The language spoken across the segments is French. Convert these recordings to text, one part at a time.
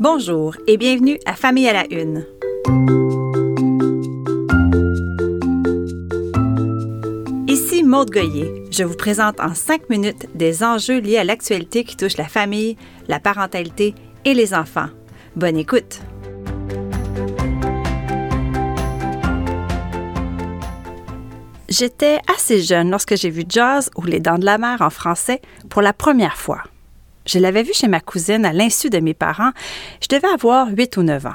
Bonjour et bienvenue à Famille à la Une. Ici Maude Goyer. Je vous présente en cinq minutes des enjeux liés à l'actualité qui touche la famille, la parentalité et les enfants. Bonne écoute! J'étais assez jeune lorsque j'ai vu Jazz ou Les Dents de la Mer en français pour la première fois. Je l'avais vu chez ma cousine à l'insu de mes parents. Je devais avoir 8 ou 9 ans.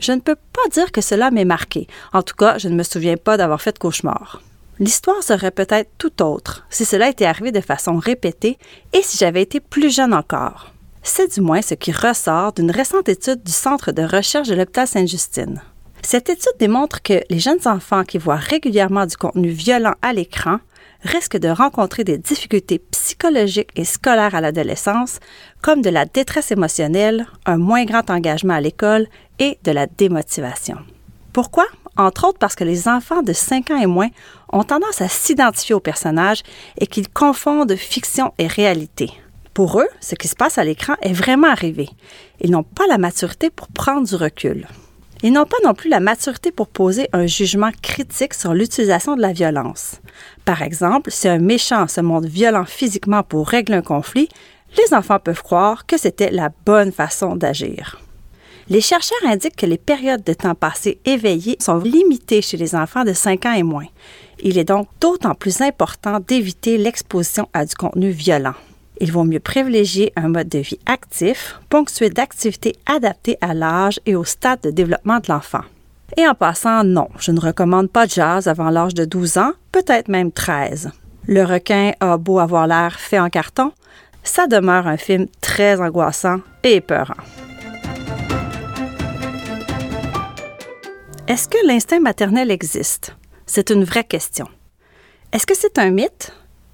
Je ne peux pas dire que cela m'ait marqué. En tout cas, je ne me souviens pas d'avoir fait de cauchemar. L'histoire serait peut-être tout autre si cela était arrivé de façon répétée et si j'avais été plus jeune encore. C'est du moins ce qui ressort d'une récente étude du Centre de recherche de l'hôpital Sainte-Justine. Cette étude démontre que les jeunes enfants qui voient régulièrement du contenu violent à l'écran risquent de rencontrer des difficultés psychologiques et scolaires à l'adolescence, comme de la détresse émotionnelle, un moins grand engagement à l'école et de la démotivation. Pourquoi? Entre autres parce que les enfants de 5 ans et moins ont tendance à s'identifier aux personnages et qu'ils confondent fiction et réalité. Pour eux, ce qui se passe à l'écran est vraiment arrivé. Ils n'ont pas la maturité pour prendre du recul. Ils n'ont pas non plus la maturité pour poser un jugement critique sur l'utilisation de la violence. Par exemple, si un méchant se montre violent physiquement pour régler un conflit, les enfants peuvent croire que c'était la bonne façon d'agir. Les chercheurs indiquent que les périodes de temps passé éveillées sont limitées chez les enfants de 5 ans et moins. Il est donc d'autant plus important d'éviter l'exposition à du contenu violent il vaut mieux privilégier un mode de vie actif, ponctué d'activités adaptées à l'âge et au stade de développement de l'enfant. Et en passant, non, je ne recommande pas de jazz avant l'âge de 12 ans, peut-être même 13. Le requin a beau avoir l'air fait en carton, ça demeure un film très angoissant et épeurant. Est-ce que l'instinct maternel existe? C'est une vraie question. Est-ce que c'est un mythe?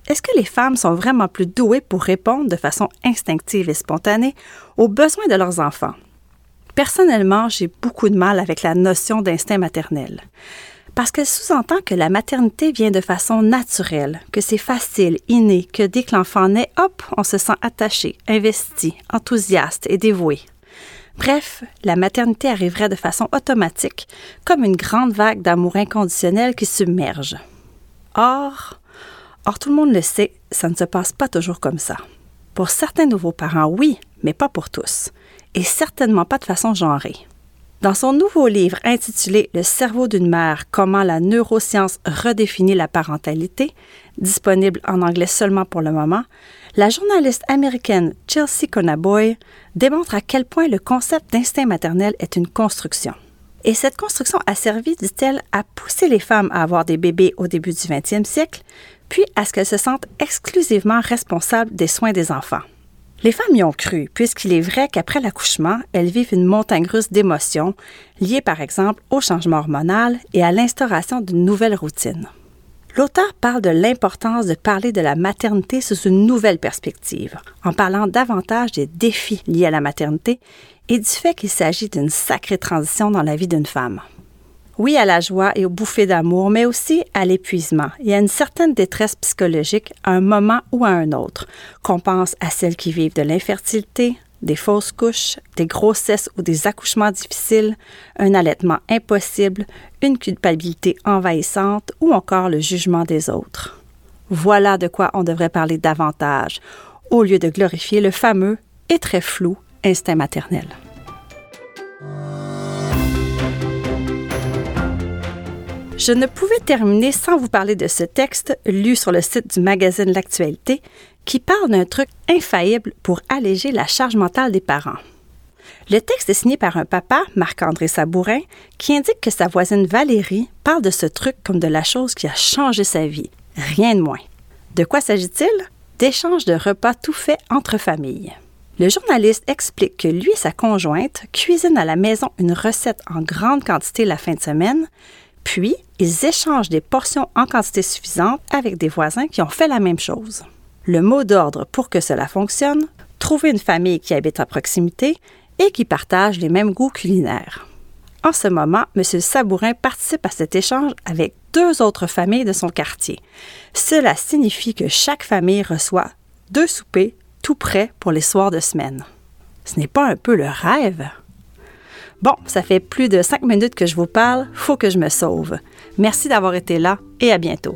Est-ce que les femmes sont vraiment plus douées pour répondre de façon instinctive et spontanée aux besoins de leurs enfants? Personnellement, j'ai beaucoup de mal avec la notion d'instinct maternel parce qu'elle sous-entend que la maternité vient de façon naturelle, que c'est facile, inné, que dès que l'enfant naît, hop, on se sent attaché, investi, enthousiaste et dévoué. Bref, la maternité arriverait de façon automatique, comme une grande vague d'amour inconditionnel qui submerge. Or, Or, tout le monde le sait, ça ne se passe pas toujours comme ça. Pour certains nouveaux parents, oui, mais pas pour tous, et certainement pas de façon genrée. Dans son nouveau livre intitulé Le cerveau d'une mère, comment la neuroscience redéfinit la parentalité, disponible en anglais seulement pour le moment, la journaliste américaine Chelsea Conaboy démontre à quel point le concept d'instinct maternel est une construction. Et cette construction a servi, dit-elle, à pousser les femmes à avoir des bébés au début du 20e siècle, puis à ce qu'elles se sentent exclusivement responsables des soins des enfants. Les femmes y ont cru, puisqu'il est vrai qu'après l'accouchement, elles vivent une montagne russe d'émotions, liées par exemple au changement hormonal et à l'instauration d'une nouvelle routine. L'auteur parle de l'importance de parler de la maternité sous une nouvelle perspective, en parlant davantage des défis liés à la maternité et du fait qu'il s'agit d'une sacrée transition dans la vie d'une femme. Oui à la joie et aux bouffées d'amour, mais aussi à l'épuisement et à une certaine détresse psychologique à un moment ou à un autre, qu'on pense à celles qui vivent de l'infertilité, des fausses couches, des grossesses ou des accouchements difficiles, un allaitement impossible, une culpabilité envahissante ou encore le jugement des autres. Voilà de quoi on devrait parler davantage, au lieu de glorifier le fameux et très flou instinct maternel. Je ne pouvais terminer sans vous parler de ce texte lu sur le site du magazine L'Actualité qui parle d'un truc infaillible pour alléger la charge mentale des parents. Le texte est signé par un papa, Marc-André Sabourin, qui indique que sa voisine Valérie parle de ce truc comme de la chose qui a changé sa vie, rien de moins. De quoi s'agit-il? D'échanges de repas tout faits entre familles. Le journaliste explique que lui et sa conjointe cuisinent à la maison une recette en grande quantité la fin de semaine, puis, ils échangent des portions en quantité suffisante avec des voisins qui ont fait la même chose. Le mot d'ordre pour que cela fonctionne, trouver une famille qui habite à proximité et qui partage les mêmes goûts culinaires. En ce moment, M. Sabourin participe à cet échange avec deux autres familles de son quartier. Cela signifie que chaque famille reçoit deux soupers tout prêts pour les soirs de semaine. Ce n'est pas un peu le rêve? Bon, ça fait plus de cinq minutes que je vous parle, faut que je me sauve. Merci d'avoir été là et à bientôt.